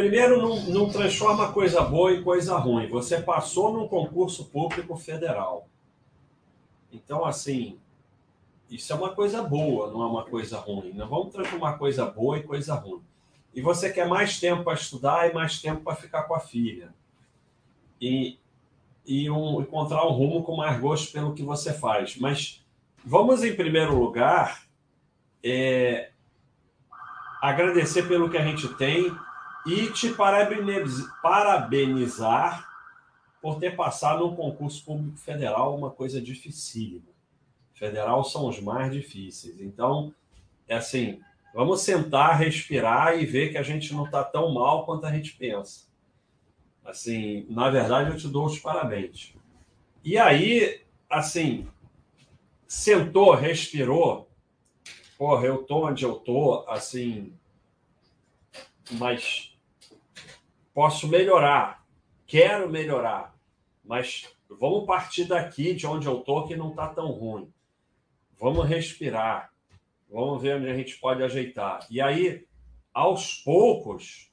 primeiro, não, não transforma coisa boa em coisa ruim. Você passou num concurso público federal. Então, assim, isso é uma coisa boa, não é uma coisa ruim. Não vamos transformar coisa boa em coisa ruim. E você quer mais tempo para estudar e mais tempo para ficar com a filha. E, e um, encontrar um rumo com mais gosto pelo que você faz. Mas vamos, em primeiro lugar, é, agradecer pelo que a gente tem e te parabenizar por ter passado no concurso público federal, uma coisa dificílima. Federal são os mais difíceis. Então, é assim, vamos sentar, respirar e ver que a gente não está tão mal quanto a gente pensa. Assim, na verdade, eu te dou os parabéns. E aí, assim, sentou, respirou, porra, eu tô onde eu tô, assim, mas posso melhorar, quero melhorar, mas vamos partir daqui, de onde eu tô, que não tá tão ruim. Vamos respirar, vamos ver onde a gente pode ajeitar. E aí, aos poucos,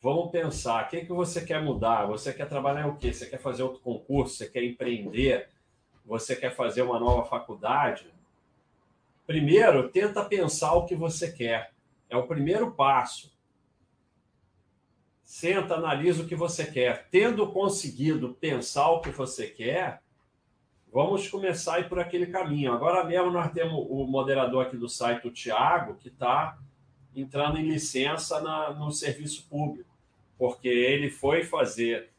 vamos pensar: o que, que você quer mudar? Você quer trabalhar o quê? Você quer fazer outro concurso? Você quer empreender? Você quer fazer uma nova faculdade? Primeiro, tenta pensar o que você quer. É o primeiro passo. Senta, analisa o que você quer. Tendo conseguido pensar o que você quer, vamos começar a ir por aquele caminho. Agora mesmo nós temos o moderador aqui do site, o Tiago, que está entrando em licença na, no serviço público, porque ele foi fazer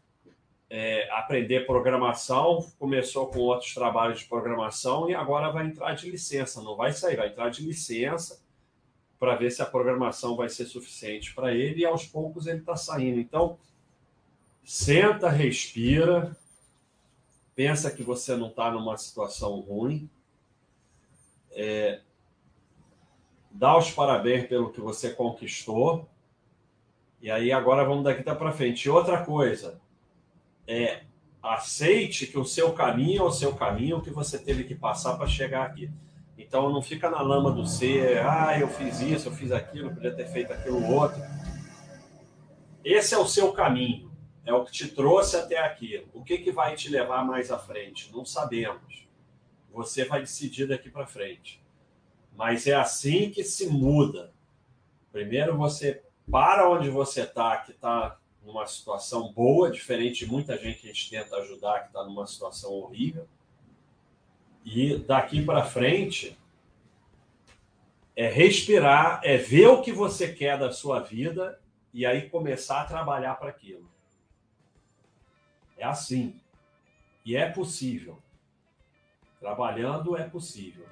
é, aprender programação, começou com outros trabalhos de programação e agora vai entrar de licença. Não vai sair, vai entrar de licença para ver se a programação vai ser suficiente para ele e aos poucos ele está saindo. Então, senta, respira, pensa que você não está numa situação ruim, é, dá os parabéns pelo que você conquistou, e aí agora vamos daqui para frente. E outra coisa, é aceite que o seu caminho é o seu caminho, que você teve que passar para chegar aqui. Então não fica na lama do ser, ah, eu fiz isso, eu fiz aquilo, podia ter feito aquilo outro. Esse é o seu caminho, é o que te trouxe até aqui. O que, que vai te levar mais à frente? Não sabemos. Você vai decidir daqui para frente. Mas é assim que se muda. Primeiro você para onde você está, que está numa situação boa, diferente de muita gente que a gente tenta ajudar, que está numa situação horrível e daqui para frente é respirar, é ver o que você quer da sua vida e aí começar a trabalhar para aquilo. É assim. E é possível. Trabalhando é possível.